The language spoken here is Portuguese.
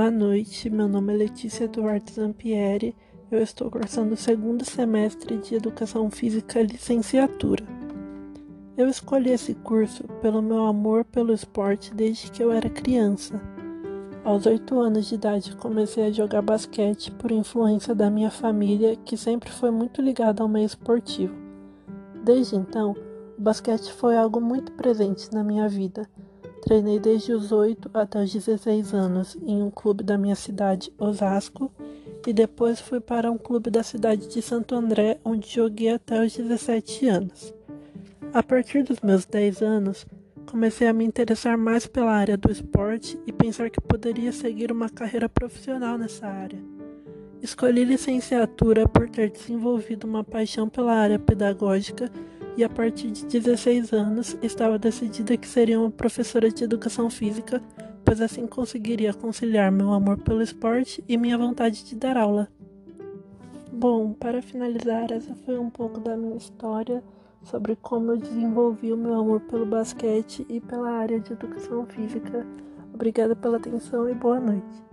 Boa noite, meu nome é Letícia Duarte Zampieri. Eu estou cursando o segundo semestre de Educação Física Licenciatura. Eu escolhi esse curso pelo meu amor pelo esporte desde que eu era criança. Aos oito anos de idade comecei a jogar basquete por influência da minha família, que sempre foi muito ligada ao meio esportivo. Desde então, o basquete foi algo muito presente na minha vida Treinei desde os 8 até os 16 anos em um clube da minha cidade, Osasco, e depois fui para um clube da cidade de Santo André, onde joguei até os 17 anos. A partir dos meus 10 anos, comecei a me interessar mais pela área do esporte e pensar que poderia seguir uma carreira profissional nessa área. Escolhi licenciatura por ter desenvolvido uma paixão pela área pedagógica e a partir de 16 anos estava decidida que seria uma professora de educação física, pois assim conseguiria conciliar meu amor pelo esporte e minha vontade de dar aula. Bom, para finalizar, essa foi um pouco da minha história sobre como eu desenvolvi o meu amor pelo basquete e pela área de educação física. Obrigada pela atenção e boa noite.